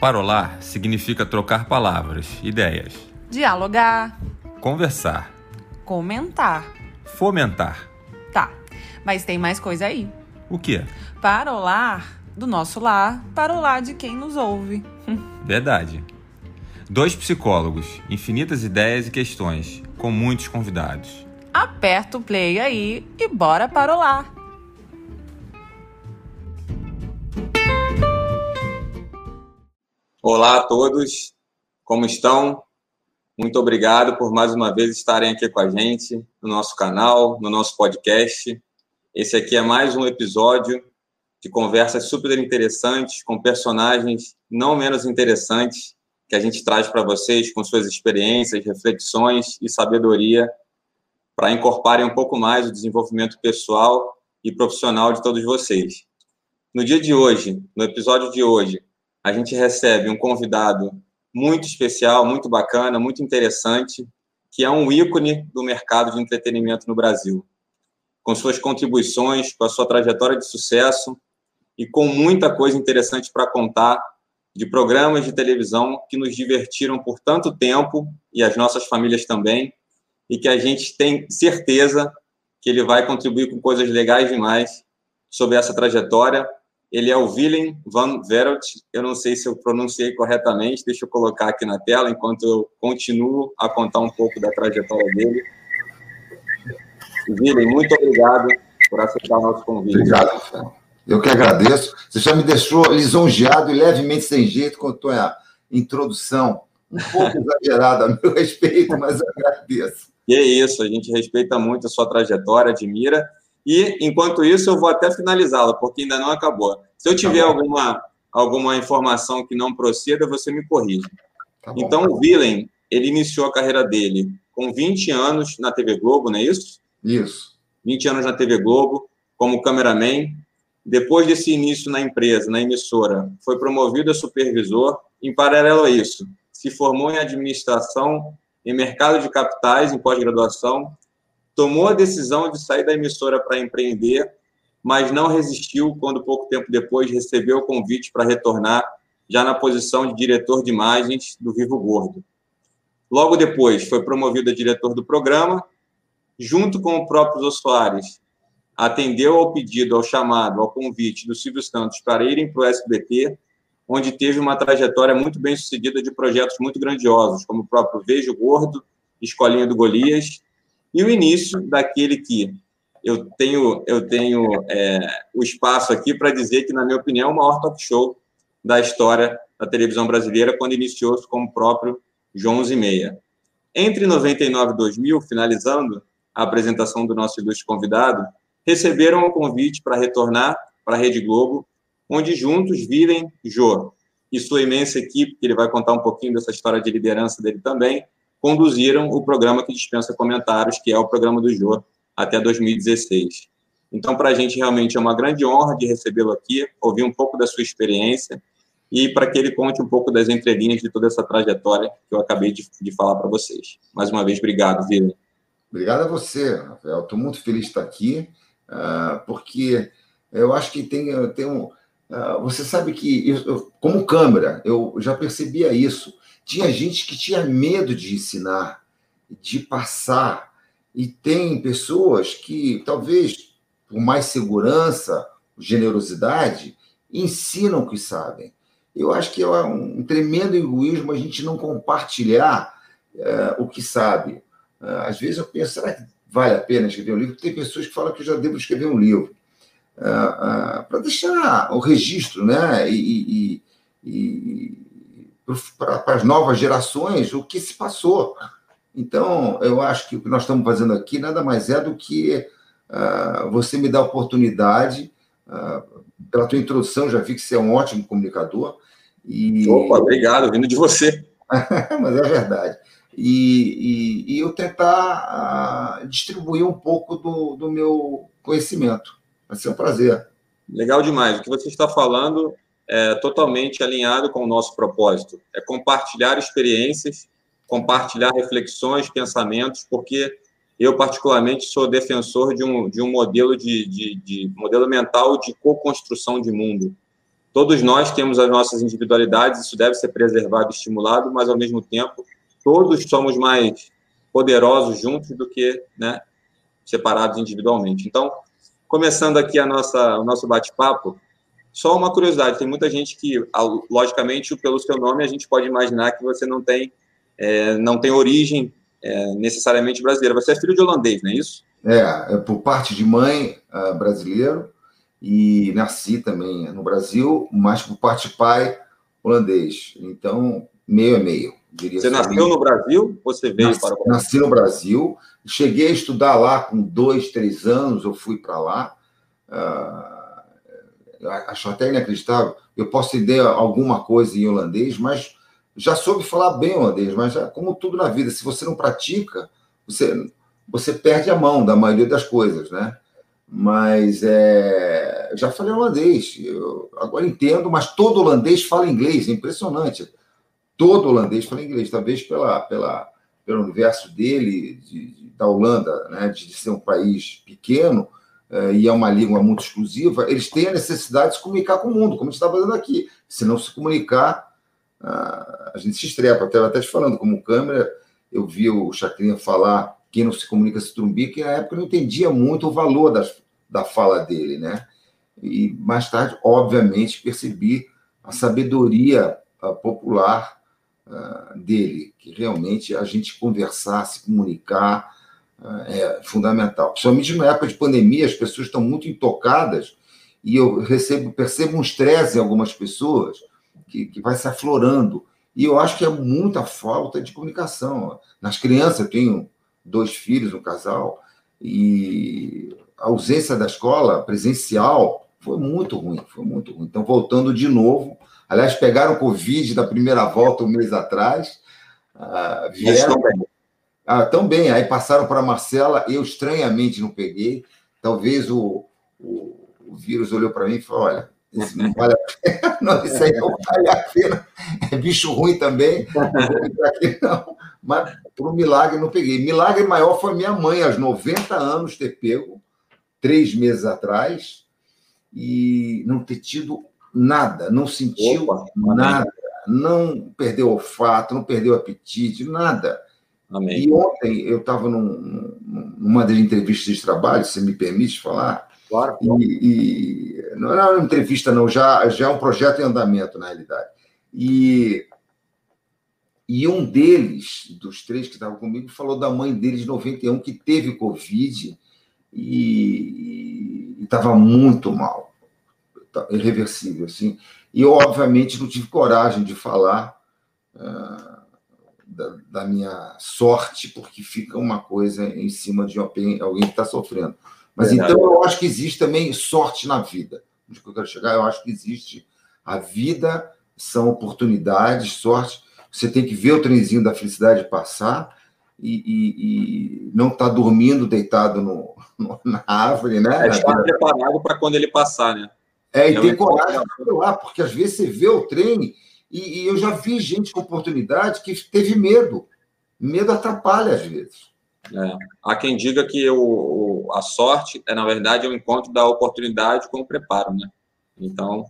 Parolar significa trocar palavras, ideias, Dialogar, conversar, comentar. fomentar. Tá, mas tem mais coisa aí. O quê? Parolar do nosso lar para o lar de quem nos ouve. Verdade. Dois psicólogos, infinitas ideias e questões, com muitos convidados. Aperta o play aí e bora parolar. Olá a todos, como estão? Muito obrigado por mais uma vez estarem aqui com a gente no nosso canal, no nosso podcast. Esse aqui é mais um episódio de conversas super interessantes com personagens não menos interessantes que a gente traz para vocês com suas experiências, reflexões e sabedoria para incorporarem um pouco mais o desenvolvimento pessoal e profissional de todos vocês. No dia de hoje, no episódio de hoje, a gente recebe um convidado muito especial, muito bacana, muito interessante, que é um ícone do mercado de entretenimento no Brasil. Com suas contribuições, com a sua trajetória de sucesso e com muita coisa interessante para contar de programas de televisão que nos divertiram por tanto tempo e as nossas famílias também, e que a gente tem certeza que ele vai contribuir com coisas legais demais sobre essa trajetória ele é o Willem van Verot. Eu não sei se eu pronunciei corretamente, deixa eu colocar aqui na tela enquanto eu continuo a contar um pouco da trajetória dele. Willem, muito obrigado por aceitar o nosso convite. Obrigado. Eu que agradeço. Você já me deixou lisonjeado e levemente sem jeito com a tua introdução. Um pouco exagerada a meu respeito, mas agradeço. E é isso, a gente respeita muito a sua trajetória, admira e, enquanto isso, eu vou até finalizá-la, porque ainda não acabou. Se eu tiver tá alguma, alguma informação que não proceda, você me corrige. Tá então, o Willem, ele iniciou a carreira dele com 20 anos na TV Globo, não é isso? Isso. 20 anos na TV Globo, como cameraman. Depois desse início na empresa, na emissora, foi promovido a supervisor. Em paralelo a isso, se formou em administração em mercado de capitais, em pós-graduação, tomou a decisão de sair da emissora para empreender, mas não resistiu quando, pouco tempo depois, recebeu o convite para retornar, já na posição de diretor de imagens do Vivo Gordo. Logo depois, foi promovido a diretor do programa, junto com o próprio Jô Soares, atendeu ao pedido, ao chamado, ao convite do Silvio Santos para irem para o SBT, onde teve uma trajetória muito bem sucedida de projetos muito grandiosos, como o próprio Vejo Gordo, Escolinha do Golias e o início daquele que eu tenho, eu tenho é, o espaço aqui para dizer que, na minha opinião, é o maior talk show da história da televisão brasileira, quando iniciou-se com o próprio João Meia. Entre 99 e 2000, finalizando a apresentação do nosso ilustre convidado, receberam o convite para retornar para a Rede Globo, onde juntos vivem Jô e sua imensa equipe, que ele vai contar um pouquinho dessa história de liderança dele também, conduziram o programa que dispensa comentários, que é o programa do Jô, até 2016. Então, para a gente realmente é uma grande honra de recebê-lo aqui, ouvir um pouco da sua experiência e para que ele conte um pouco das entrelinhas de toda essa trajetória que eu acabei de, de falar para vocês. Mais uma vez, obrigado, Vila. Obrigado a você, Rafael. Estou muito feliz de estar aqui, uh, porque eu acho que tem, tem um. Uh, você sabe que, eu, como câmera, eu já percebia isso. Tinha gente que tinha medo de ensinar, de passar, e tem pessoas que, talvez por mais segurança, generosidade, ensinam o que sabem. Eu acho que é um tremendo egoísmo a gente não compartilhar é, o que sabe. É, às vezes eu penso, será que vale a pena escrever um livro? Tem pessoas que falam que eu já devo escrever um livro. É, para deixar o registro, né? E, e, e para as novas gerações o que se passou. Então, eu acho que o que nós estamos fazendo aqui nada mais é do que uh, você me dar a oportunidade, uh, pela tua introdução, já vi que você é um ótimo comunicador. E... Opa, obrigado, vindo de você. Mas é verdade. E, e, e eu tentar uh, distribuir um pouco do, do meu conhecimento. Vai ser um prazer. Legal demais. O que você está falando é, totalmente alinhado com o nosso propósito. É compartilhar experiências, compartilhar reflexões, pensamentos, porque eu particularmente sou defensor de um, de um modelo de, de, de modelo mental de co-construção de mundo. todos nós temos as nossas individualidades, isso deve ser preservado estimulado, mas, ao mesmo tempo, todos somos mais poderosos juntos do que né, separados individualmente. Então, começando aqui a nossa, o nosso bate-papo, só uma curiosidade, tem muita gente que, logicamente, pelo seu nome, a gente pode imaginar que você não tem, é, não tem origem é, necessariamente brasileira. Você é filho de holandês, não é isso? É, é por parte de mãe uh, brasileiro e nasci também no Brasil, mas por parte de pai holandês. Então, meio a meio. Diria você nasceu meio. no Brasil você veio nasci, para o Brasil? Nasci no Brasil. Cheguei a estudar lá com dois, três anos, eu fui para lá. Uh, acho até inacreditável. Eu posso entender alguma coisa em holandês, mas já soube falar bem holandês, mas já, como tudo na vida, se você não pratica, você, você perde a mão da maioria das coisas, né? Mas é, já falei holandês, eu agora entendo, mas todo holandês fala inglês, é impressionante. Todo holandês fala inglês, talvez pela, pela, pelo universo dele, de, da Holanda, né, de ser um país pequeno, é, e é uma língua muito exclusiva, eles têm a necessidade de se comunicar com o mundo, como a gente está fazendo aqui. Se não se comunicar, a gente se estrepa. Até, até te falando, como câmera, eu vi o Chacrinha falar quem não se comunica se trumbica, que na época eu não entendia muito o valor das, da fala dele, né? E mais tarde, obviamente, percebi a sabedoria popular uh, dele, que realmente a gente conversar, se comunicar é fundamental. Principalmente na época de pandemia, as pessoas estão muito intocadas e eu recebo, percebo um estresse em algumas pessoas que, que vai se aflorando. E eu acho que é muita falta de comunicação. Nas crianças, eu tenho dois filhos, um casal, e a ausência da escola presencial foi muito ruim, foi muito ruim. Então, voltando de novo, aliás, pegaram o Covid da primeira volta um mês atrás, uh, vieram... Ah, também, aí passaram para a Marcela, eu estranhamente não peguei, talvez o, o, o vírus olhou para mim e falou, olha, isso não vale a pena. Não, isso aí não vale a pena. É bicho ruim também. Não aqui, não. Mas, por um milagre, não peguei. Milagre maior foi minha mãe, aos 90 anos, ter pego, três meses atrás, e não ter tido nada, não sentiu Opa, nada, não perdeu olfato, não perdeu apetite, nada. Amém. E ontem eu estava num, numa das entrevistas de trabalho, se me permite falar, Claro. E, e, não era uma entrevista, não, já, já é um projeto em andamento, na realidade. E, e um deles, dos três que estavam comigo, falou da mãe dele de 91, que teve Covid e estava muito mal, tá, irreversível, assim. E eu, obviamente, não tive coragem de falar uh, da, da, minha sorte, porque fica uma coisa em cima de alguém, alguém que está sofrendo. Mas Verdade. então eu acho que existe também sorte na vida. Onde eu quero chegar, eu acho que existe a vida, são oportunidades, sorte. Você tem que ver o trenzinho da felicidade passar e, e, e não estar tá dormindo deitado no, no, na árvore, né? É estar preparado para quando ele passar, né? É, e é ter coragem de lá, porque às vezes você vê o trem e, e eu já vi gente com oportunidade que teve medo. Medo atrapalha às vezes. É. Há quem diga que o, o, a sorte é, na verdade, o encontro da oportunidade com o preparo, né? Então,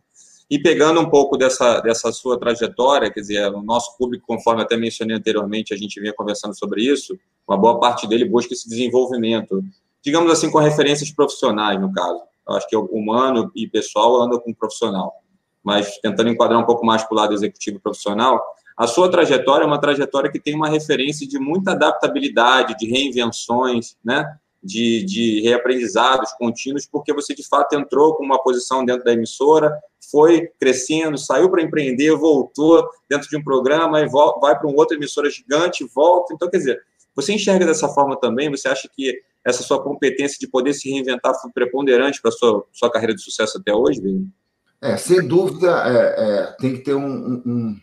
e pegando um pouco dessa, dessa sua trajetória, quer dizer, o nosso público, conforme até mencionei anteriormente, a gente vinha conversando sobre isso, uma boa parte dele busca esse desenvolvimento, digamos assim, com referências profissionais, no caso. Eu acho que humano e pessoal anda com profissional, mas tentando enquadrar um pouco mais para o lado executivo profissional, a sua trajetória é uma trajetória que tem uma referência de muita adaptabilidade, de reinvenções, né? De, de reaprendizados contínuos, porque você de fato entrou com uma posição dentro da emissora, foi crescendo, saiu para empreender, voltou dentro de um programa e vai para uma outra emissora gigante, volta. Então, quer dizer, você enxerga dessa forma também? Você acha que essa sua competência de poder se reinventar foi preponderante para a sua, sua carreira de sucesso até hoje, Vini? É, sem dúvida, é, é, tem que ter um, um,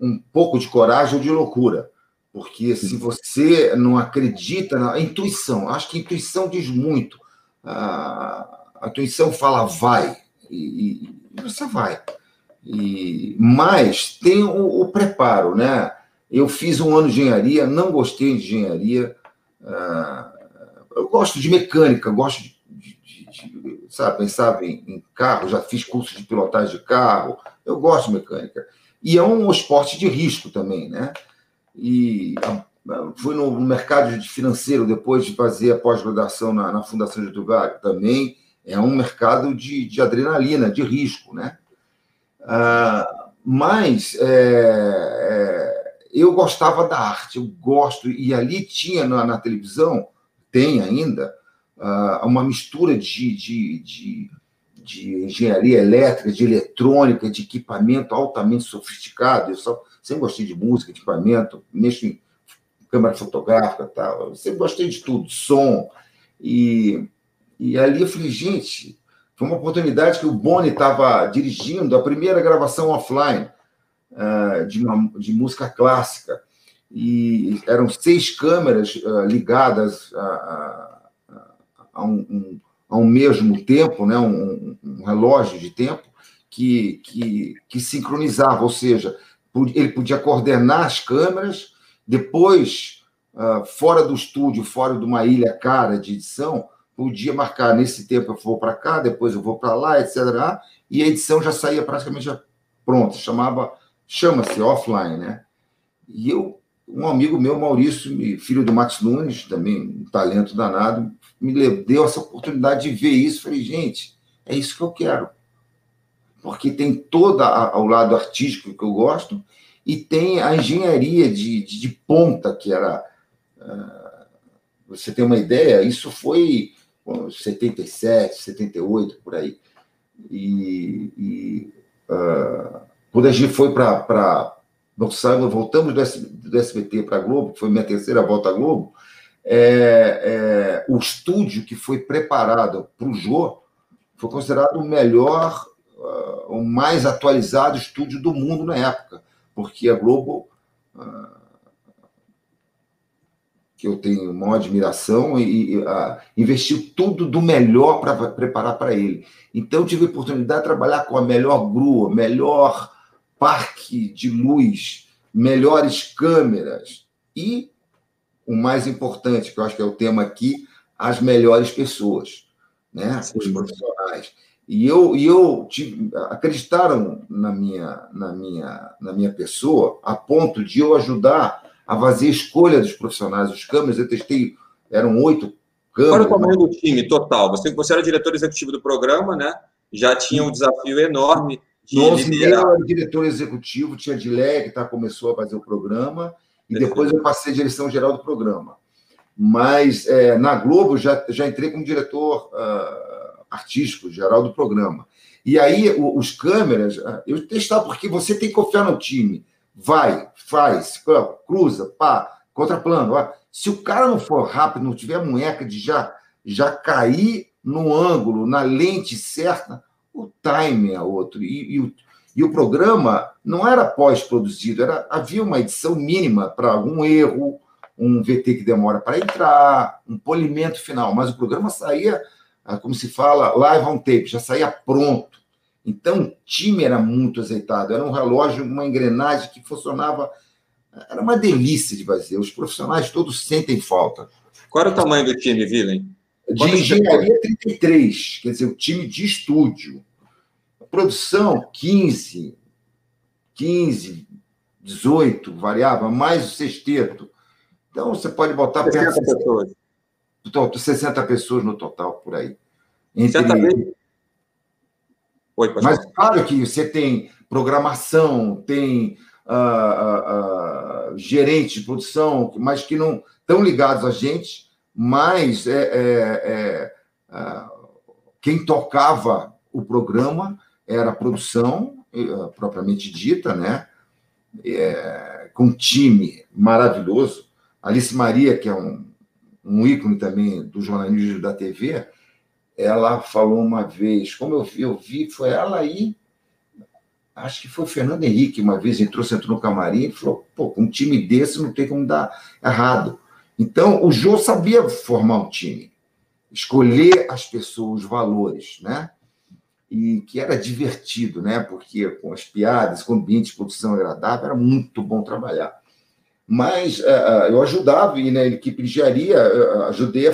um pouco de coragem ou de loucura. Porque se você não acredita na intuição, acho que a intuição diz muito. A, a intuição fala vai, e, e você vai. E, mas tem o, o, preparo, né? Eu fiz um ano de engenharia, não gostei de engenharia. Uh, eu gosto de mecânica, gosto de, de, de sabe, pensava em, em, carro, já fiz curso de pilotagem de carro, eu gosto de mecânica. E é um esporte de risco também, né? E fui no mercado financeiro depois de fazer a pós-graduação na, na Fundação Getúlio Vargas, também é um mercado de, de adrenalina, de risco, né? Ah, mas é, é, eu gostava da arte, eu gosto, e ali tinha na, na televisão, tem ainda, uh, uma mistura de, de, de, de, engenharia elétrica, de eletrônica, de equipamento altamente sofisticado. Eu só, sempre gostei de música, equipamento, mexo em câmera fotográfica tal. Eu sempre gostei de tudo, som. E, e ali eu falei, gente, foi uma oportunidade que o Boni estava dirigindo a primeira gravação offline uh, de, uma, de música clássica. E eram seis câmeras uh, ligadas a, a, a, um, um, a, um, mesmo tempo, né? Um, um, relógio de tempo, que, que, que sincronizava, ou seja, ele podia coordenar as câmeras, depois, uh, fora do estúdio, fora de uma ilha cara de edição, podia marcar nesse tempo eu vou para cá, depois eu vou para lá, etc. E a edição já saía praticamente pronta, chamava, chama-se offline, né? E eu, um amigo meu, Maurício, filho do Max Nunes, também um talento danado, me deu essa oportunidade de ver isso. Falei, gente, é isso que eu quero. Porque tem todo o lado artístico que eu gosto e tem a engenharia de, de, de ponta, que era. Uh, você tem uma ideia, isso foi 77, 78, por aí. E, e uh, quando a gente foi para. Voltamos do, SBT para a Globo, que foi minha terceira volta à Globo, é, é, o estúdio que foi preparado para o Jô foi considerado o melhor, uh, o mais atualizado estúdio do mundo na época, porque a Globo. Uh, que eu tenho maior admiração, e, e investiu tudo do melhor para preparar para ele. Então, tive a oportunidade de trabalhar com a melhor grua, melhor parque de luz, melhores câmeras e, o mais importante, que eu acho que é o tema aqui, as melhores pessoas, né? os profissionais. E eu, e eu tive, acreditaram na minha, na, minha, na minha pessoa a ponto de eu ajudar a fazer escolha dos profissionais, os câmeras, eu testei, eram oito câmeras. Qual o tamanho do time total? Você, você era diretor executivo do programa, né? Já tinha um desafio enorme de Nossa, liderar. Eu era diretor executivo, tinha Dilé, que tá, começou a fazer o programa, e depois eu passei a direção geral do programa. Mas é, na Globo já, já entrei como diretor uh, artístico, geral do programa. E aí, o, os câmeras, ah, eu testava, porque você tem que confiar no time vai, faz, cruza, pá, contraplano. Se o cara não for rápido, não tiver munheca de já, já cair no ângulo, na lente certa, o time é outro. E, e, e o programa não era pós-produzido, era havia uma edição mínima para algum erro, um VT que demora para entrar, um polimento final, mas o programa saía, ah, como se fala, live on tape, já saía pronto. Então, o time era muito azeitado, era um relógio, uma engrenagem que funcionava. Era uma delícia de fazer. Os profissionais todos sentem falta. Qual era o tamanho do time, Vilen? De engenharia, 33, quer dizer, o time de estúdio. Produção, 15, 15, 18, variava, mais o sexteto. Então, você pode botar 60 perto de pessoas. 60 pessoas no total, por aí. Entre, Oi, Mas claro que você tem programação, tem uh, uh, uh, gerente de produção, mas que não estão ligados a gente, mas é, é, é quem tocava o programa era a produção propriamente dita, né? É, com um time maravilhoso. Alice Maria, que é um, um ícone também do jornalismo da TV, ela falou uma vez, como eu vi, eu vi, foi ela aí, acho que foi o Fernando Henrique, uma vez entrou, sentou no camarim e falou: pô, com um time desse não tem como dar errado. Então, o Jô sabia formar um time, escolher as pessoas, os valores, né? E que era divertido, né? Porque com as piadas, com o ambiente de produção agradável, era muito bom trabalhar. Mas uh, eu ajudava, e na equipe de engenharia, uh, ajudei a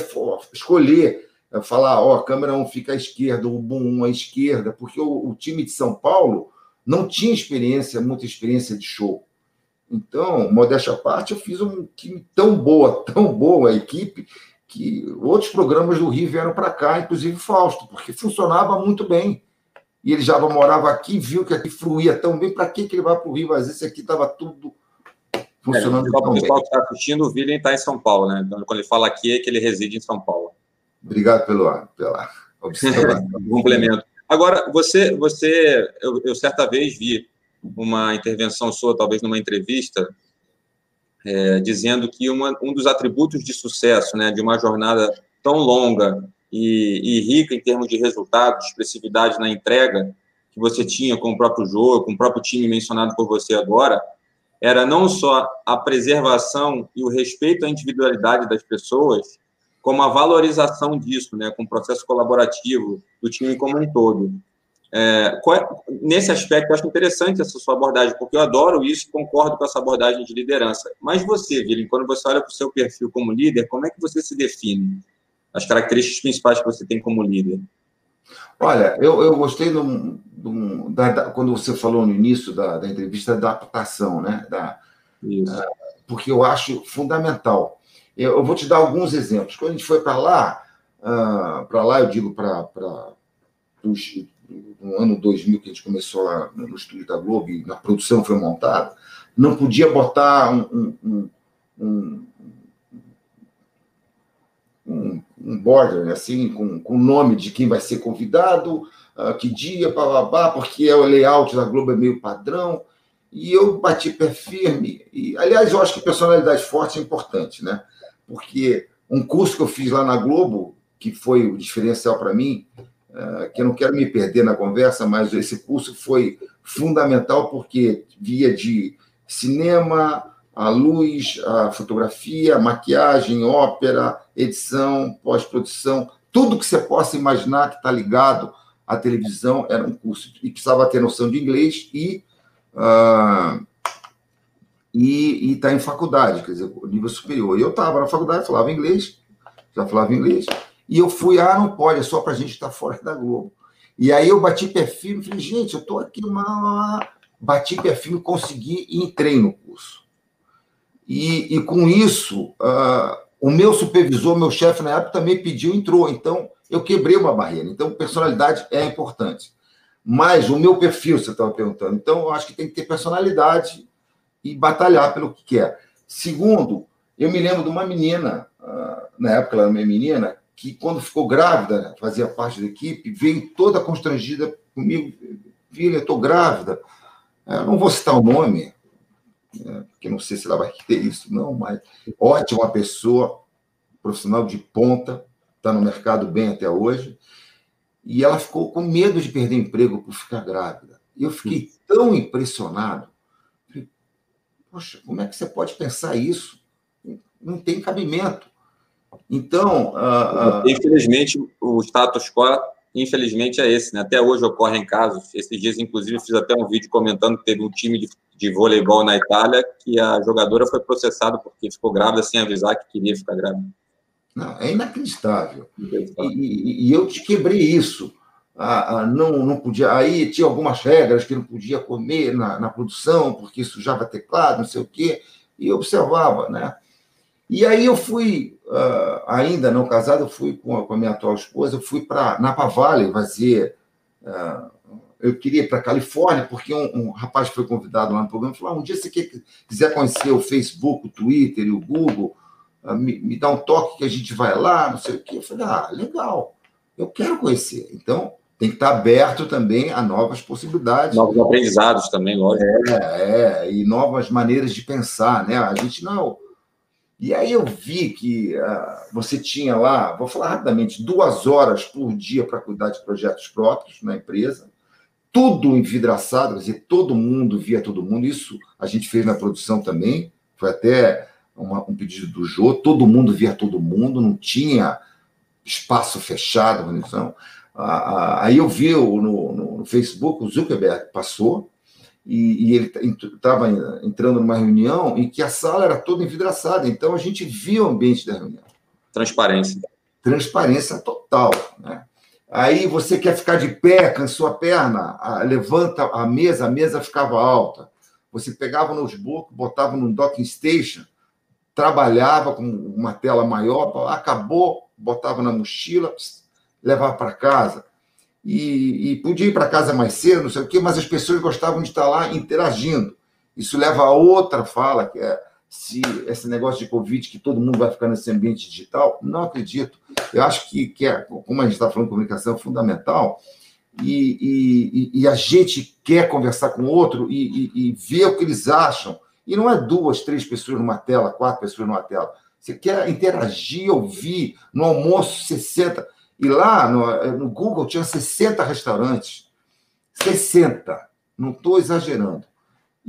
escolher é, falar, ó, a câmera 1 fica à esquerda, o boom 1 à esquerda, porque o, o, time de São Paulo não tinha experiência, muita experiência de show. Então, modéstia à parte, eu fiz um time tão boa, tão boa a equipe, que outros programas do Rio vieram para cá, inclusive Fausto, porque funcionava muito bem. E ele já morava aqui, viu que aqui fluía tão bem, para que, que ele vai para o Rio? Mas esse aqui estava tudo funcionando é, tão bem. O pessoal que está assistindo, o William está em São Paulo, né? Então, quando ele fala aqui, é que ele reside em São Paulo. Obrigado pelo, pela observação. Complemento. Agora, você, você eu, eu, certa vez vi uma intervenção sua, talvez numa entrevista, é, dizendo que uma, um dos atributos de sucesso né, de uma jornada tão longa e, e, rica em termos de resultados, expressividade na entrega que você tinha com o próprio jogo, com o próprio time mencionado por você agora, era não só a preservação e o respeito à individualidade das pessoas, como a valorização disso, né, com o processo colaborativo do time como um todo. É, é, nesse aspecto, eu acho interessante essa sua abordagem, porque eu adoro isso concordo com essa abordagem de liderança. Mas você, Vilim, quando você olha para o seu perfil como líder, como é que você se define? As características principais que você tem como líder? Olha, eu, eu gostei do, do, da, da, quando você falou no início da, da entrevista da adaptação, né? Da, uh, porque eu acho fundamental. Eu, eu, vou te dar alguns exemplos. Quando a gente foi para lá, uh, para lá, eu digo para no ano 2000 que a gente começou lá no estúdio da Globo e na produção foi montada, não podia botar um, um, um, um, um border né, assim com, o nome de quem vai ser convidado, uh, que dia, babá, porque é o layout da Globo é meio padrão. E eu bati pé firme. E, aliás, eu acho que personalidade forte é importante, né? Porque um curso que eu fiz lá na Globo, que foi o diferencial para mim, uh, que eu não quero me perder na conversa, mas esse curso foi fundamental porque via de cinema, a luz, a fotografia, a maquiagem, ópera, edição, pós-produção, tudo que você possa imaginar que está ligado à televisão era um curso e precisava ter noção de inglês e uh, e estar tá em faculdade, quer dizer, nível superior. E eu estava na faculdade, falava inglês, já falava inglês, e eu fui, ah, não pode, é só para a gente estar tá fora da Globo. E aí eu bati pé firme, falei, gente, eu estou aqui numa... Bati pé firme, consegui e entrei no curso. E, e com isso, uh, o meu supervisor, meu chefe na época também pediu, entrou. Então, eu quebrei uma barreira. Então, personalidade é importante. Mas o meu perfil, você estava perguntando. Então, eu acho que tem que ter personalidade e batalhar pelo que quer. Segundo, eu me lembro de uma menina, uh, na época ela era uma menina, que quando ficou grávida, fazia parte da equipe, veio toda constrangida comigo. Filha, estou grávida. Eu não vou citar o nome, né? porque não sei se ela vai ter isso, não, mas ótima pessoa, profissional de ponta, está no mercado bem até hoje, e ela ficou com medo de perder emprego por ficar grávida. E eu fiquei tão impressionado. Falei, Poxa, como é que você pode pensar isso? Não tem cabimento. Então. Infelizmente, o status quo infelizmente, é esse. Né? Até hoje ocorrem casos. Esses dias, inclusive, fiz até um vídeo comentando que teve um time de, de voleibol na Itália que a jogadora foi processada porque ficou grávida sem avisar que queria ficar grávida. Não, é inacreditável. inacreditável. E, e, e, eu te quebrei isso. Ah, ah, não, não podia. Aí tinha algumas regras que não podia comer na, na produção, porque sujava teclado, não sei o quê. E eu observava, né? E aí eu fui, uh, ainda não casado, eu fui com a, com a, minha atual esposa, eu fui para Napa Valley fazer. Uh, eu queria ir para Califórnia, porque um, um, rapaz foi convidado lá no programa e falou: ah, um dia você quer, quiser conhecer o Facebook, o Twitter e o Google, uh, me, me dá um toque que a gente vai lá, não sei o quê. Eu falei: ah, legal, eu quero conhecer. Então, tem que estar aberto também a novas possibilidades. Novos aprendizados também, lógico. É, é, e novas maneiras de pensar, né? A gente não e aí eu vi que uh, você tinha lá, vou falar rapidamente, duas horas por dia para cuidar de projetos próprios na empresa, tudo envidraçado, quer dizer, todo mundo via todo mundo. Isso a gente fez na produção também, foi até uma, um pedido do Jô, todo mundo via todo mundo, não tinha espaço fechado. Uh, uh, aí eu vi no, no, no Facebook, o Zuckerberg passou, e, e ele estava entrando numa reunião em que a sala era toda envidraçada, então a gente via o ambiente da reunião. Transparência. transparência total. Né? Aí você quer ficar de pé, cansou a perna, levanta a mesa, a mesa ficava alta. Você pegava o notebook, botava no docking station, trabalhava com uma tela maior, acabou, botava na mochila, levava para casa. E, e, podia ir para casa mais cedo, não sei o quê, mas as pessoas gostavam de estar lá interagindo. Isso leva a outra fala, que é se esse negócio de Covid, que todo mundo vai ficar nesse ambiente digital, não acredito. Eu acho que, que é, como a gente está falando comunicação, é fundamental. E, e, e, a gente quer conversar com o outro e, e, ver o que eles acham. E não é duas, três pessoas numa tela, quatro pessoas numa tela. Você quer interagir, ouvir. No almoço, 60. E lá no, no Google tinha 60 restaurantes. 60. Não estou exagerando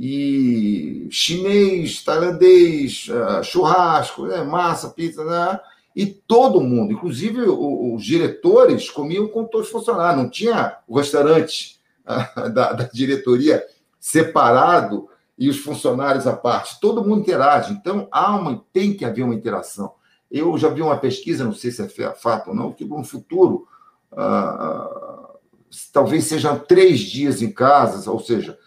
e chinês, tailandês, uh, churrasco, né, massa, pizza, né? e todo mundo, inclusive os, diretores, comiam com todos os funcionários, não tinha o restaurante uh, da, da, diretoria separado e os funcionários à parte, todo mundo interage, então há uma, tem que haver uma interação. Eu já vi uma pesquisa, não sei se é fato ou não, que no futuro uh, talvez sejam três dias em casa, ou seja,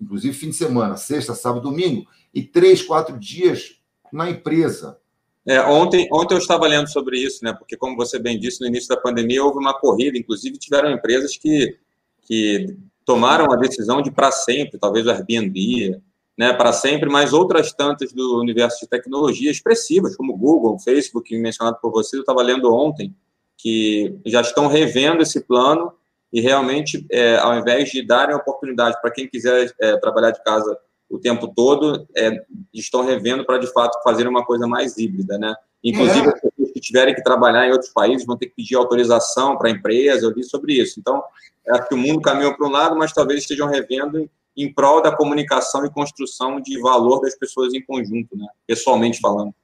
inclusive fim de semana, sexta, sábado, domingo, e três, quatro dias na empresa. É, ontem, ontem eu estava lendo sobre isso, né? Porque, como você bem disse, no início da pandemia houve uma corrida, inclusive tiveram empresas que, que tomaram a decisão de para sempre, talvez o Airbnb, né, para sempre, mas outras tantas do universo de tecnologia expressivas, como Google, Facebook, mencionado por você, eu estava lendo ontem, que já estão revendo esse plano e realmente, é, ao invés de darem oportunidade para quem quiser é, trabalhar de casa o tempo todo, é, estão revendo para, de fato, fazer uma coisa mais híbrida, né? Inclusive, é. as pessoas que tiverem que trabalhar em outros países vão ter que pedir autorização para a empresa, eu li sobre isso. Então, acho que o mundo caminhou para um lado, mas talvez estejam revendo em, prol da comunicação e construção de valor das pessoas em conjunto, né? Pessoalmente falando.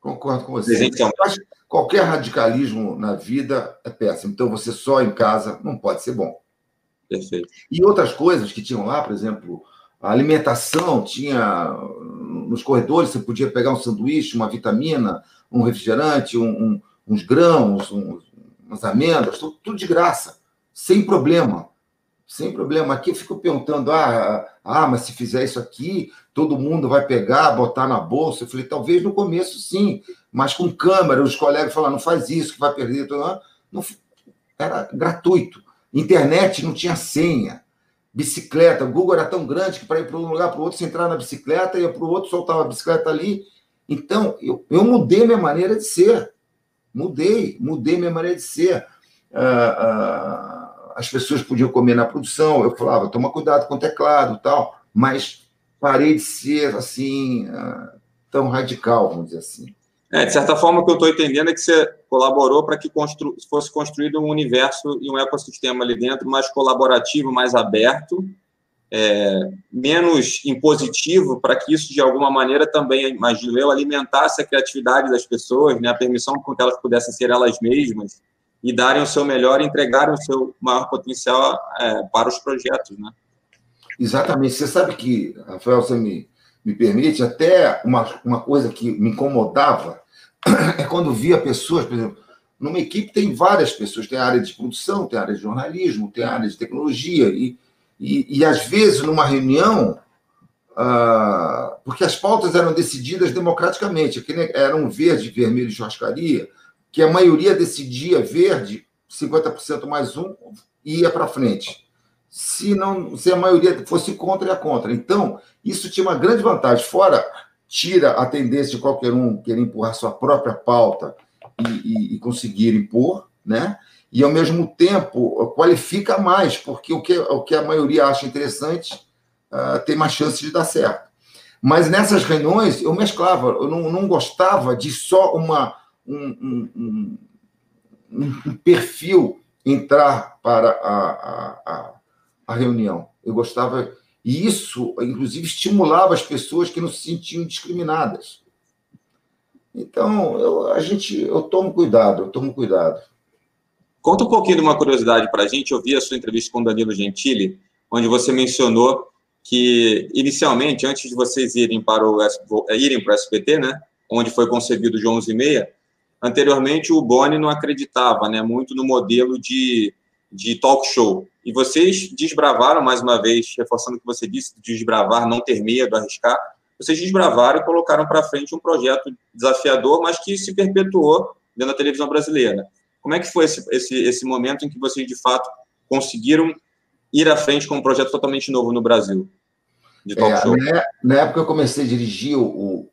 Concordo com você. Qualquer radicalismo na vida é péssimo. Então, você só em casa não pode ser bom. Perfeito. E outras coisas que tinham lá, por exemplo, a alimentação, tinha nos corredores, você podia pegar um sanduíche, uma vitamina, um refrigerante, um, um, uns grãos, um, umas amêndoas, tudo, tudo de graça, sem problema sem problema. Aqui eu fico perguntando: ah, ah, mas se fizer isso aqui, todo mundo vai pegar, botar na bolsa. Eu falei: talvez no começo sim, mas com câmera, os colegas falaram: não faz isso, que vai perder. Não, era gratuito. Internet não tinha senha. Bicicleta, o Google era tão grande que para ir para um lugar para o outro, você entrar na bicicleta, ia para o outro, soltava a bicicleta ali. Então, eu, eu mudei minha maneira de ser. Mudei, mudei minha maneira de ser. Ah, ah, as pessoas podiam comer na produção, eu falava, toma cuidado com o teclado tal, mas parei de ser assim, ah, tão radical, vamos dizer assim. É, de certa forma, o que eu estou entendendo é que você colaborou para que constru fosse construído um universo e um ecossistema ali dentro mais colaborativo, mais aberto, é, menos impositivo, para que isso, de alguma maneira, também, imagino eu, alimentasse a criatividade das pessoas, né, a permissão com que elas pudessem ser elas mesmas, e darem o seu melhor e entregarem o seu maior potencial é, para os projetos, né? Exatamente. Você sabe que, Rafael, você me, me permite, até uma, uma coisa que me incomodava é quando via pessoas, por exemplo, numa equipe tem várias pessoas, tem área de produção, tem área de jornalismo, tem área de tecnologia, e, e, e às vezes numa reunião, ah, porque as pautas eram decididas democraticamente, era um verde, vermelho de churrascaria, que a maioria decidia verde, 50% mais um, ia para frente. Se não, se a maioria fosse contra, ia contra. Então, isso tinha uma grande vantagem. Fora, tira a tendência de qualquer um querer empurrar sua própria pauta e, e, e conseguir impor, né? E, ao mesmo tempo, qualifica mais, porque o que, o que a maioria acha interessante uh, tem mais chance de dar certo. Mas nessas reuniões, eu mesclava, eu não, não gostava de só uma um, um, um, perfil entrar para a, a, a, reunião. Eu gostava. E isso, inclusive, estimulava as pessoas que não se sentiam discriminadas. Então, eu, a gente, eu tomo cuidado, eu tomo cuidado. Conta um pouquinho de uma curiosidade para a gente. Eu vi a sua entrevista com Danilo Gentili, onde você mencionou que, inicialmente, antes de vocês irem para o, irem para o SBT, né, onde foi concebido João 11 e meia, anteriormente o Boni não acreditava né, muito no modelo de, de talk show. E vocês desbravaram, mais uma vez, reforçando o que você disse, desbravar, não ter medo, arriscar, vocês desbravaram e colocaram para frente um projeto desafiador, mas que se perpetuou dentro da televisão brasileira. Como é que foi esse, esse, esse momento em que vocês, de fato, conseguiram ir à frente com um projeto totalmente novo no Brasil? De talk é, show? Na, na, época eu comecei a dirigir o,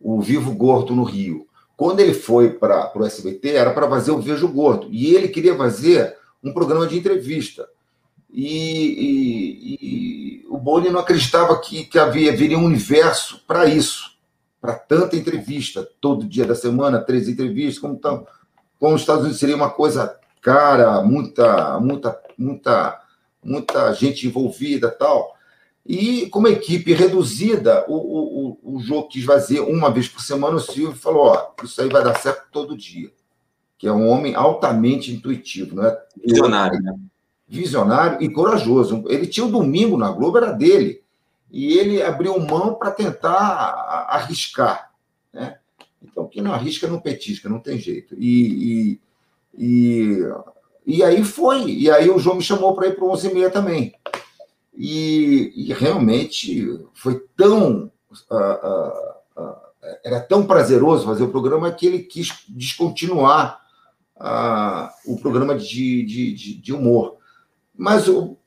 o Vivo Gordo no Rio. Quando ele foi para o SBT, era para fazer o Vejo Gordo. E ele queria fazer um programa de entrevista. E, e, e o Boni não acreditava que, que havia, haveria um universo para isso, para tanta entrevista, todo dia da semana, três entrevistas, como, tão, como os Estados Unidos seria uma coisa cara, muita, muita, muita, muita gente envolvida tal. E com uma equipe reduzida, o, o, o jogo quis fazer uma vez por semana. O Silvio falou: Ó, isso aí vai dar certo todo dia. Que é um homem altamente intuitivo, não é? Visionário, né? Visionário e corajoso. Ele tinha o domingo na Globo, era dele. E ele abriu mão para tentar arriscar. Né? Então, quem não arrisca não petisca, não tem jeito. E, e, e, e aí foi. E aí o João me chamou para ir para o 11 e meia também. E, e realmente foi tão. Uh, uh, uh, era tão prazeroso fazer o programa que ele quis descontinuar o programa de, de, de, de humor. Mas,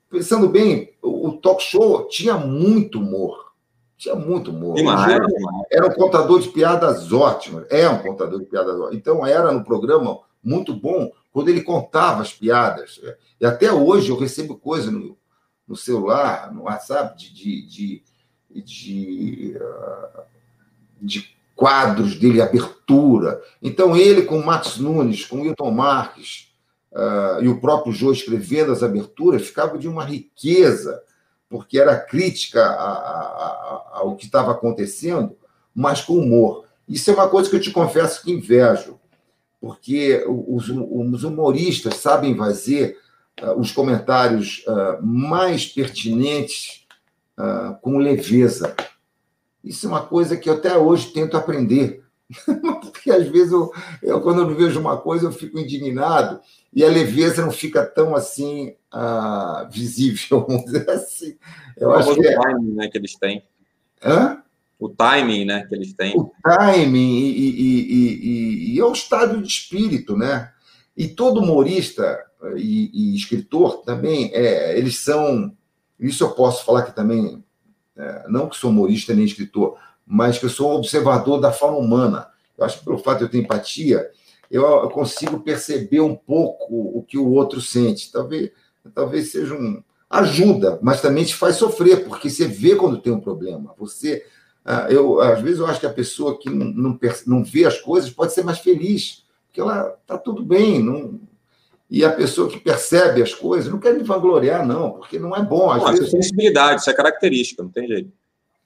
pensando bem, o, talk show tinha muito humor. Tinha muito humor. Era, era um contador de piadas ótimas. É um contador de piadas ótimas. Então, era no programa muito bom quando ele contava as piadas. E até hoje eu recebo coisa no, no celular, no WhatsApp, de, de, de, de, uh, de quadros dele, abertura. Então, ele com o Max Nunes, com o Wilton Marques uh, e o próprio Joe escrevendo as aberturas, ficava de uma riqueza, porque era crítica a, a, a, ao que estava acontecendo, mas com humor. Isso é uma coisa que eu te confesso que invejo, porque os, os humoristas sabem fazer os comentários uh, mais pertinentes uh, com leveza. Isso é uma coisa que eu até hoje tento aprender. Porque às vezes eu, eu, quando eu vejo uma coisa, eu fico indignado e a leveza não fica tão assim visível, vamos dizer assim. Eu acho que é... timing né, que eles têm. Hã? O timing né, que eles têm. O timing e, e, e, e, é o estado de espírito, né? E todo humorista e, e escritor também, é, eles são. Isso eu posso falar que também, é, não que sou humorista nem escritor, mas que eu sou observador da fauna humana. Eu acho que pelo fato de eu ter empatia, eu, eu consigo perceber um pouco o que o outro sente. Talvez, talvez seja um. Ajuda, mas também te faz sofrer, porque você vê quando tem um problema. Você. Ah, eu, às vezes eu acho que a pessoa que não, não, não vê as coisas pode ser mais feliz, porque ela está tudo bem, não, e a pessoa que percebe as coisas não quer me vangloriar, não, porque não é bom. Às não, vezes, é sensibilidade, isso é característica, não tem jeito.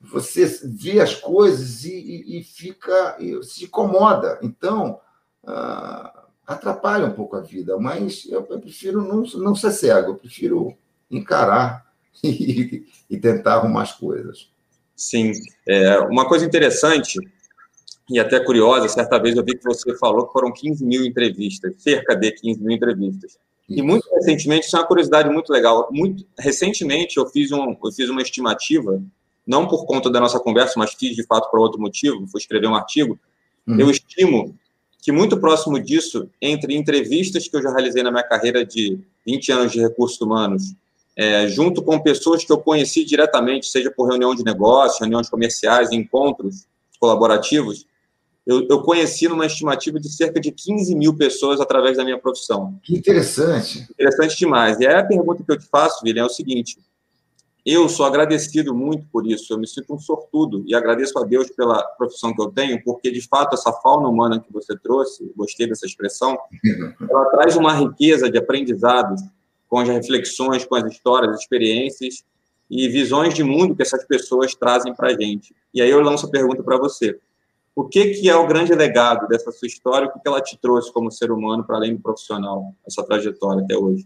Você vê as coisas e, e, e fica, e se incomoda. Então, ah, atrapalha um pouco a vida, mas eu, eu, prefiro não, não ser cego, eu prefiro encarar e, e tentar arrumar as coisas. Sim. É, uma coisa interessante e até curiosa, certa vez eu vi que você falou que foram 15 mil entrevistas, cerca de 15 mil entrevistas. E muito recentemente, isso é uma curiosidade muito legal. Muito recentemente eu fiz, um, eu fiz uma estimativa, não por conta da nossa conversa, mas fiz de fato por outro motivo, fui escrever um artigo. Uhum. Eu estimo que muito próximo disso, entre entrevistas que eu já realizei na minha carreira de 20 anos de recursos humanos, é, junto com pessoas que eu conheci diretamente, seja por reunião de negócios, reuniões comerciais, encontros colaborativos, eu, eu conheci numa estimativa de cerca de 15 mil pessoas através da minha profissão. Que interessante. Interessante demais. E aí a pergunta que eu te faço, William, é o seguinte: eu sou agradecido muito por isso, eu me sinto um sortudo e agradeço a Deus pela profissão que eu tenho, porque de fato essa fauna humana que você trouxe, gostei dessa expressão, ela traz uma riqueza de aprendizados com as reflexões, com as histórias, as experiências e visões de mundo que essas pessoas trazem para a gente. E aí eu lanço a pergunta para você: o que, que é o grande legado dessa sua história? O que, que ela te trouxe como ser humano, para além do profissional, essa trajetória até hoje?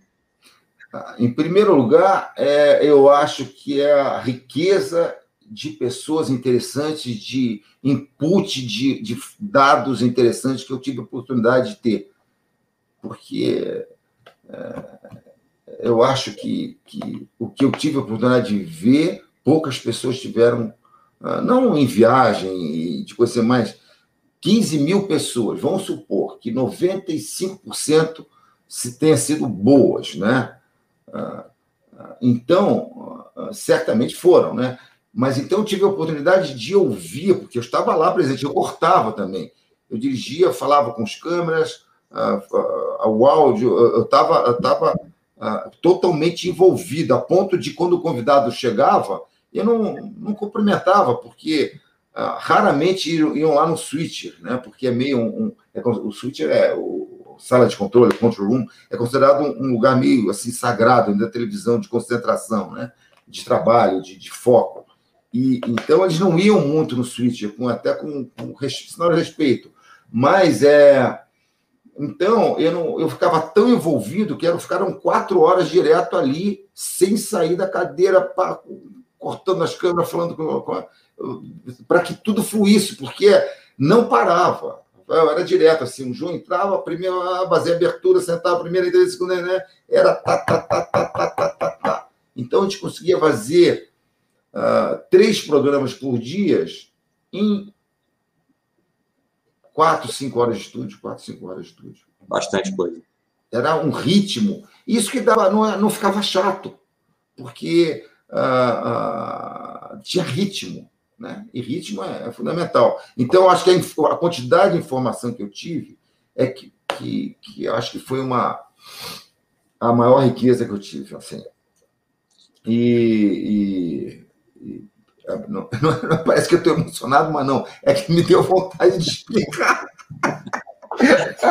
Em primeiro lugar, é, eu acho que é a riqueza de pessoas interessantes, de input de, de dados interessantes que eu tive a oportunidade de ter. Porque é, eu acho que, que o que eu tive a oportunidade de ver, poucas pessoas tiveram, ah, não em viagem, de coisa mais, 15 mil pessoas, vamos supor que 95% se tenha sido boas, né? Ah, ah, então, certamente foram, né? Mas então eu tive a oportunidade de ouvir, porque eu estava lá presente, eu cortava também. Eu dirigia, falava com as câmeras, o áudio, eu estava eu tava, totalmente envolvido, a ponto de quando o convidado chegava, eu não, não cumprimentava, porque raramente iam lá no switcher, né? porque é meio um. um é, o switcher é o sala de controle, control room, é considerado um, lugar meio assim sagrado da televisão de concentração, né? de trabalho, de, de foco. E, então, eles não iam muito no switch, com, até com, com sinal de respeito. Mas, é, então, eu, não, eu ficava tão envolvido que eram, ficaram quatro horas direto ali, sem sair da cadeira, cortando as câmeras, falando para que tudo fluísse, porque não parava. Eu era direto, assim, o João entrava, primeiro, fazia abertura, sentava, primeira, segunda, né? Era tá, tá, tá, tá, tá, tá, tá, tá. Então, a gente conseguia fazer uh, três programas por dia em quatro, cinco horas de estúdio, quatro, cinco horas de estúdio. Bastante coisa. Era um ritmo. Isso que dava, não, não ficava chato, porque tinha ritmo. Né? E ritmo é, é fundamental. Então, acho que a, a, quantidade de informação que eu tive é que, que, que acho que foi uma a maior riqueza que eu tive. Assim. E, é, não, não, parece que eu estou emocionado, mas não. É que me deu vontade de explicar.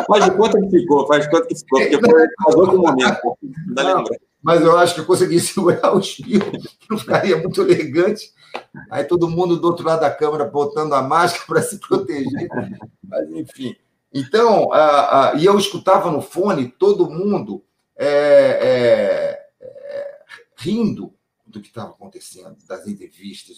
Faz de conta que ficou, faz de conta que ficou, porque foi outro momento. Não, mas eu acho que eu consegui segurar o espirro, não ficaria muito elegante. Aí todo mundo do outro lado da câmera botando a máscara para se proteger. Mas, enfim. Então, e eu escutava no fone todo mundo é, é, é, rindo do que estava acontecendo, das entrevistas,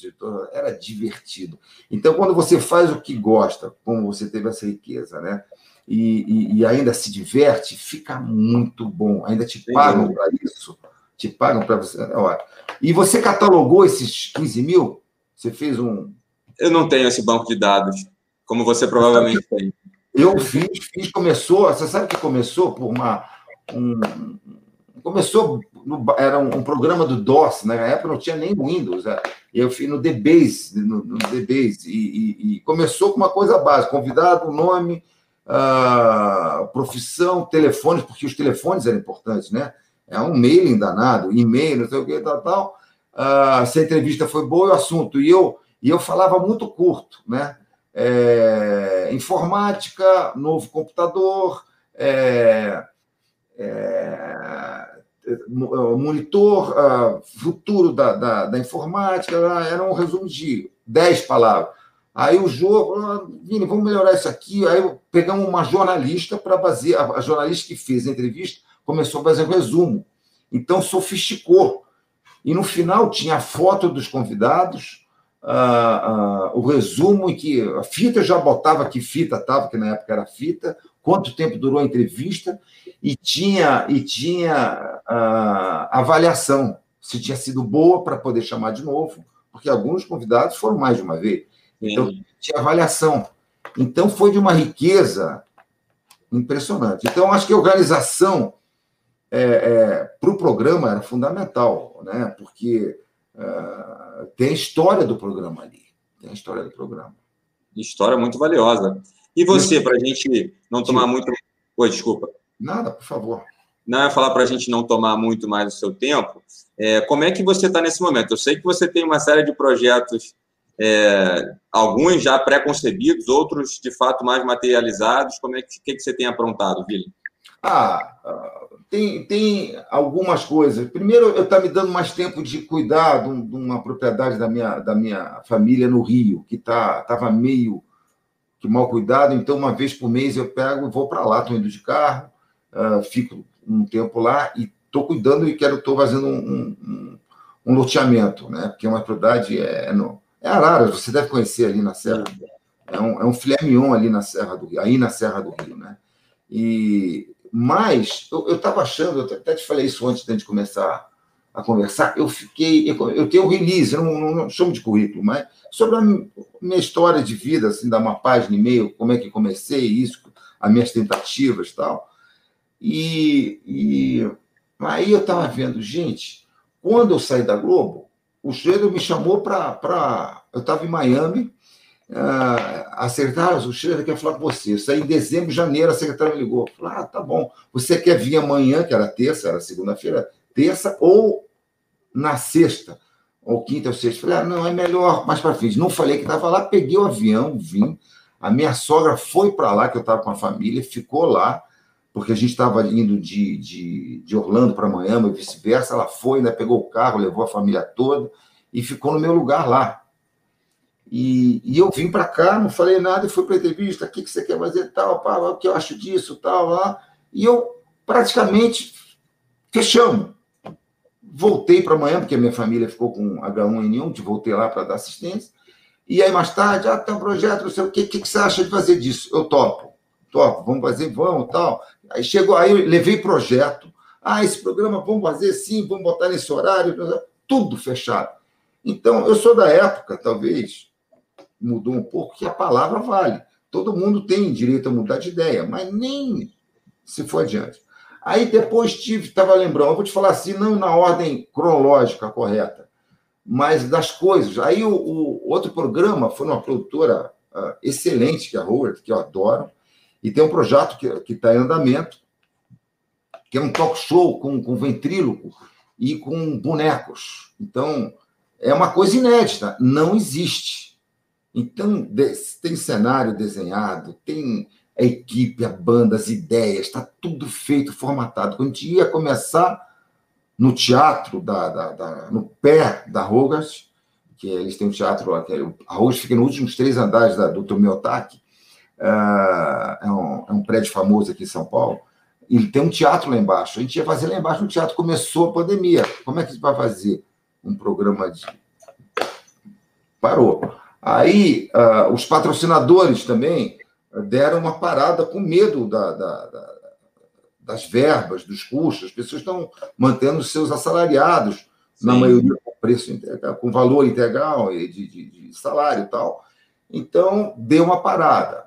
era divertido. Então, quando você faz o que gosta, como você teve essa riqueza, né? E, e, e ainda se diverte, fica muito bom. Ainda te pagam para isso, te pagam para você. Olha. E você catalogou esses 15 mil? Você fez um. Eu não tenho esse banco de dados, como você provavelmente tem. Eu fiz, fiz, começou. Você sabe que começou por uma. Um, começou no, era um, um, programa do DOS, né? na época não tinha nem Windows. Né? Eu fui no DBase, no, no DBase, e, e, e, começou com uma coisa básica: convidado, nome, uh, profissão, telefones, porque os telefones eram importantes, né? É um mailing danado, e-mail, não sei o que, tal, tal. Uh, se a entrevista foi boa, o assunto. E eu, e eu falava muito curto, né? É, informática, novo computador, é, é, monitor uh, futuro da, da, da, informática, era um resumo de 10 palavras. Aí o jogo, ah, Vini, vamos melhorar isso aqui. Aí pegamos uma jornalista para fazer, a, jornalista que fez a entrevista começou a fazer um resumo. Então sofisticou. E no final tinha a foto dos convidados, o resumo em que a fita já botava que fita estava, que na época era fita, quanto tempo durou a entrevista, e tinha, e tinha avaliação, se tinha sido boa para poder chamar de novo, porque alguns convidados foram mais de uma vez. Então, tinha avaliação. Então, foi de uma riqueza impressionante. Então, acho que a organização é, é, para o programa era fundamental, né? porque uh, tem a história do programa ali. Tem a história do programa. História muito valiosa. E você, para a gente não tomar muito. Oi, desculpa. Nada, por favor. Não é falar para a gente não tomar muito mais o seu tempo. É, como é que você está nesse momento? Eu sei que você tem uma série de projetos, é, alguns já pré-concebidos, outros de fato mais materializados. Como é que, que, que você tem aprontado, Vili? Ah, tem, tem algumas coisas. Primeiro, eu estou tá me dando mais tempo de cuidar de, uma propriedade da minha, da minha família no Rio, que estava tá, meio que mal cuidado. Então, uma vez por mês eu pego e vou para lá, estou indo de carro, uh, fico um tempo lá e estou cuidando e quero estou fazendo um, um, um, loteamento, né? Porque é uma propriedade é no, É Araras, você deve conhecer ali na Serra. É um, é um filé mignon ali na Serra do Rio, aí na Serra do Rio, né? E, mas eu estava achando, eu até te falei isso antes de começar a conversar, eu fiquei, eu, eu tenho um release, eu não, não, não chamo de currículo, mas sobre a minha história de vida, assim, dar uma página e meio, como é que comecei isso, as minhas tentativas tal. E, e aí eu estava vendo, gente, quando eu saí da Globo, o Schroeder me chamou para. Eu estava em Miami, uh, a secretária, o Schroeder quer falar com você. Eu saí em dezembro, janeiro, a secretária me ligou. Falei, ah, tá bom. Você quer vir amanhã, que era terça, era segunda-feira, terça, ou na sexta, ou quinta ou sexta? Falei, ah, não, é melhor mais para frente. Não falei que estava lá, peguei o avião, vim. A minha sogra foi para lá, que eu estava com a família, ficou lá porque a gente estava indo de, de, de Orlando para Miami e vice-versa. Ela foi, ainda pegou o carro, levou a família toda e ficou no meu lugar lá. E, e eu vim para cá, não falei nada e fui para a entrevista: o que, que você quer fazer, tal, pá, o que eu acho disso, tal, lá. E eu praticamente fechamos. Voltei para amanhã, porque a minha família ficou com H1N1, voltei lá para dar assistência. E aí, mais tarde, ah, tem um projeto, não sei o quê, o que, que você acha de fazer disso? Eu topo, topo, vamos fazer, vamos, tal. Aí chegou, aí levei projeto. Ah, esse programa vamos fazer sim, vamos botar nesse horário, tudo fechado. Então, eu sou da época, talvez mudou um pouco, que a palavra vale. Todo mundo tem direito a mudar de ideia, mas nem se for adiante. Aí depois tive, estava lembrando, eu vou te falar assim, não na ordem cronológica correta, mas das coisas. Aí o, o outro programa foi uma produtora uh, excelente, que é a Howard, que eu adoro, e tem um projeto que está em andamento, que é um talk show com, com ventríloco e com bonecos. Então, é uma coisa inédita, não existe. Então, tem cenário desenhado, tem a equipe, a banda, as ideias, está tudo feito, formatado. Quando a gente ia começar no teatro, da, da, da no pé da Rogas, que eles têm um teatro lá, que é, a Rogas fica nos últimos três andares da, do Tomiotaki, ah, é um, é um prédio famoso aqui em São Paulo, e tem um teatro lá embaixo. A gente ia fazer lá embaixo no teatro. Começou a pandemia. Como é que a gente vai fazer um programa de. Parou. Aí, uh, os patrocinadores também deram uma parada com medo da, da, da, das verbas, dos custos. As pessoas estão mantendo seus assalariados, Sim. na maioria com preço integral, com valor integral de, de, de salário e tal. Então, deu uma parada.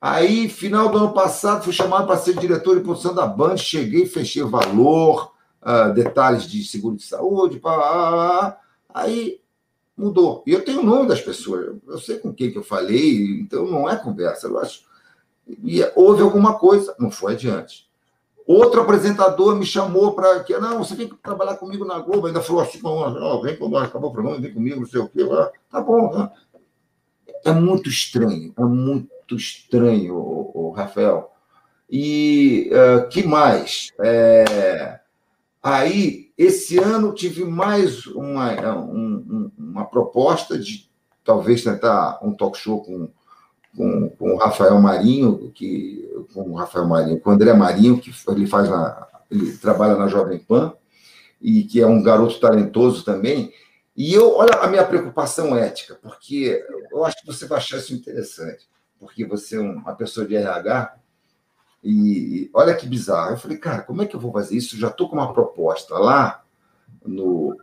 Aí, final do ano passado, fui chamado para ser diretor de produção da Band, cheguei, fechei o valor, uh, detalhes de seguro de saúde, pá, pá, pá, aí mudou. E eu tenho o nome das pessoas, eu sei com quem que eu falei, então não é conversa, eu acho. E houve alguma coisa, não foi adiante. Outro apresentador me chamou para que, não, você vem trabalhar comigo na Globo, ainda falou assim, oh, vem quando acabou o programa, vem comigo, não sei o quê. Tá bom, tá. É muito estranho, é muito muito estranho, o, Rafael. E uh, que mais? É, aí, esse ano, tive mais uma, um, uma proposta de talvez tentar um talk show com, com, com o Rafael Marinho, que, com o Rafael Marinho, com o André Marinho, que ele faz na, ele trabalha na Jovem Pan, e que é um garoto talentoso também. E eu, olha a minha preocupação ética, porque eu acho que você vai achar isso interessante porque você é uma pessoa de RH. E olha que bizarro. Eu falei, cara, como é que eu vou fazer isso? Eu já estou com uma proposta lá no,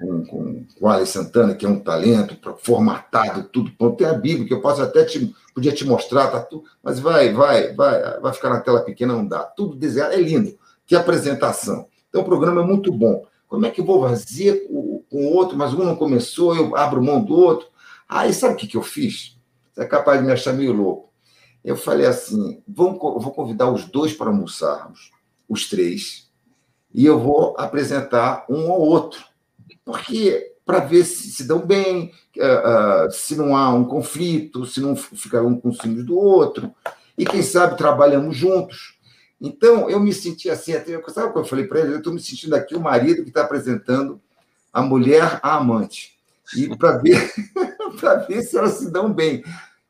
com, com, com o Alex Santana, que é um talento, formatado, tudo. Tem a Bíblia, que eu posso até te, podia te mostrar, tá tudo, mas vai, vai, vai, vai ficar na tela pequena, não dá. Tudo desenhado, é lindo. Que apresentação. Então, o programa é muito bom. Como é que eu vou fazer com o outro, mas um não começou, eu abro mão do outro. Aí, sabe o que, que eu fiz? Você é capaz de me achar meio louco. Eu falei assim: vamos, vou convidar os dois para almoçarmos, os três, e eu vou apresentar um ou outro. Porque para ver se se dão bem, uh, uh, se não há um conflito, se não fica um com ciúmes do outro, e quem sabe trabalhamos juntos. Então, eu me senti assim, até, sabe o que eu falei para ele? Eu estou me sentindo aqui o marido que está apresentando a mulher à amante. E para ver, ver se elas se dão bem.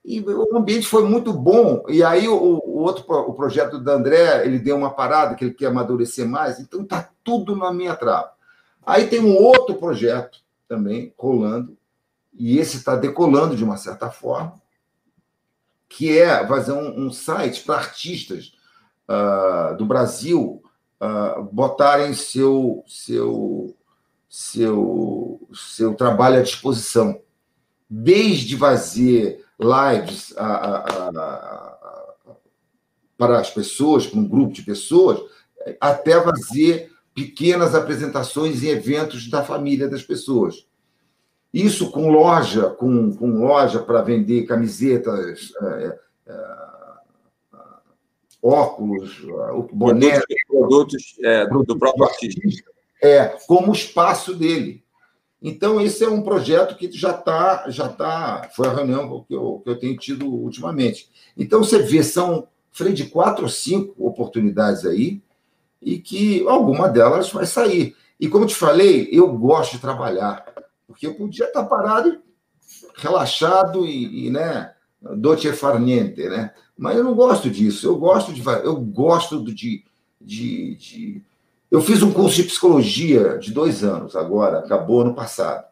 E o ambiente foi muito bom. E aí o, o outro o projeto do André, ele deu uma parada que ele quer amadurecer mais. Então tá tudo na minha trava. Aí tem um outro projeto também rolando e esse está decolando de uma certa forma, que é fazer um, um site para artistas uh, do Brasil uh, botarem seu, seu, seu, seu trabalho à disposição. Desde fazer lives a, a, a, para as pessoas, para um grupo de pessoas, até fazer pequenas apresentações em eventos da família das pessoas. Isso com loja, com, com loja para vender camisetas, é, é, óculos, boné. Produtos, é, do próprio artista. É, como espaço dele. Então, esse é um projeto que já está, já tá, foi a reunião que eu, que eu tenho tido ultimamente. Então, você vê, são freio de quatro ou cinco oportunidades aí, e que alguma delas vai sair. E como te falei, eu gosto de trabalhar, porque eu podia estar parado, relaxado e, e né, doce far niente, né? Mas eu não gosto disso. Eu gosto de, eu gosto de, de, de, eu fiz um curso de psicologia de dois anos agora, acabou ano passado,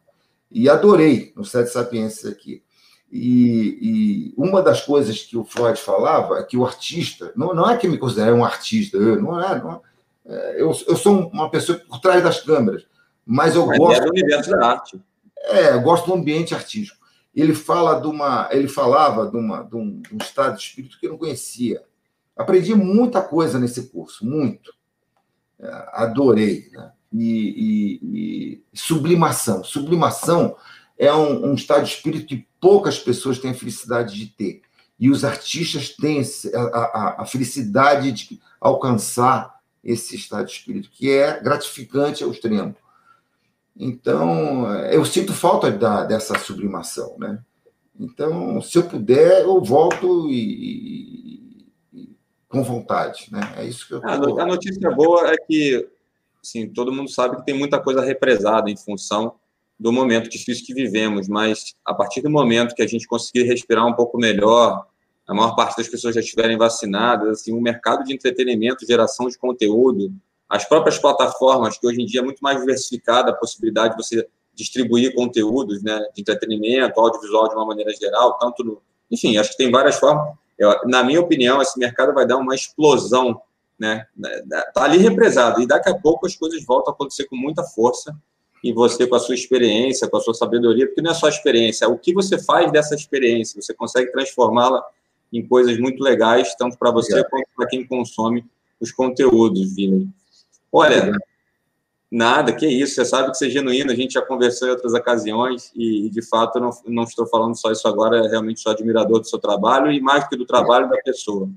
e adorei no Sete Sapiências aqui. E, e, uma das coisas que o Freud falava é que o artista, não, não é que me considere um artista, não é, não é é, eu, eu sou uma pessoa por trás das câmeras, mas eu mas gosto. É do universo da arte. É, eu gosto do ambiente artístico. Ele fala de uma, ele falava de, uma, de, um, de um estado de espírito que eu não conhecia. Aprendi muita coisa nesse curso, muito. Adorei. Né? E, e, e, sublimação. Sublimação é um, um, estado de espírito que poucas pessoas têm a felicidade de ter. E os artistas têm a, a, a felicidade de alcançar esse estado de espírito, que é gratificante ao extremo. Então, eu sinto falta da, dessa sublimação, né? Então, se eu puder, eu volto e com vontade, né? É isso que eu tô... A notícia boa é que, assim, todo mundo sabe que tem muita coisa represada em função do momento difícil que vivemos, mas a partir do momento que a gente conseguir respirar um pouco melhor, a maior parte das pessoas já estiverem vacinadas, assim, o mercado de entretenimento, geração de conteúdo, as próprias plataformas, que hoje em dia é muito mais diversificada a possibilidade de você distribuir conteúdos né, de entretenimento, audiovisual de uma maneira geral, tanto no. Enfim, acho que tem várias formas. Eu, na minha opinião, esse mercado vai dar uma explosão, né? Está ali represado, e daqui a pouco as coisas voltam a acontecer com muita força, e você, com a sua experiência, com a sua sabedoria, porque não é só experiência, é o que você faz dessa experiência, você consegue transformá-la em coisas muito legais, tanto para você Obrigado. quanto para quem consome os conteúdos, Vini. Olha, Obrigado. Nada, que isso, você sabe que você é genuíno, a gente já conversou em outras ocasiões e, de fato, não, não estou falando só isso agora, realmente sou admirador do seu trabalho e mais do que do trabalho da pessoa.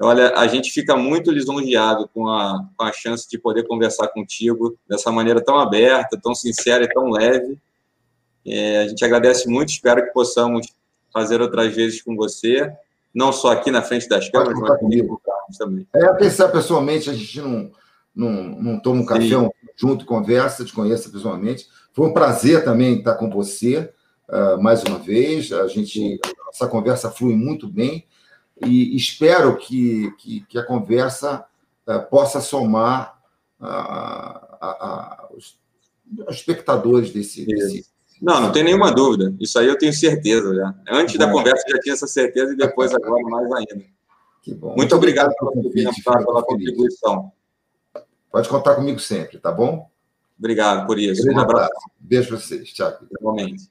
Olha, a gente fica muito lisonjeado com a, com a chance de poder conversar contigo dessa maneira tão aberta, tão sincera e tão leve. É, a gente agradece muito, espero que possamos fazer outras vezes com você, não só aqui na frente das câmeras, mas comigo também. É, pensar pessoalmente, a gente não, não, não toma um café um, junto, conversa, te conheça pessoalmente. Foi um prazer também estar com você uh, mais uma vez. A gente, essa conversa flui muito bem e espero que, que, que a conversa uh, possa somar uh, a, a, os espectadores desse, desse, não, não tem nenhuma dúvida. Isso aí eu tenho certeza já. Antes da conversa já tinha essa certeza e depois agora mais ainda. Muito, Muito obrigado, obrigado pela, pela contribuição. Pode contar comigo sempre, tá bom? Obrigado por isso. Um abraço. Beijo para vocês. Tchau. Igualmente.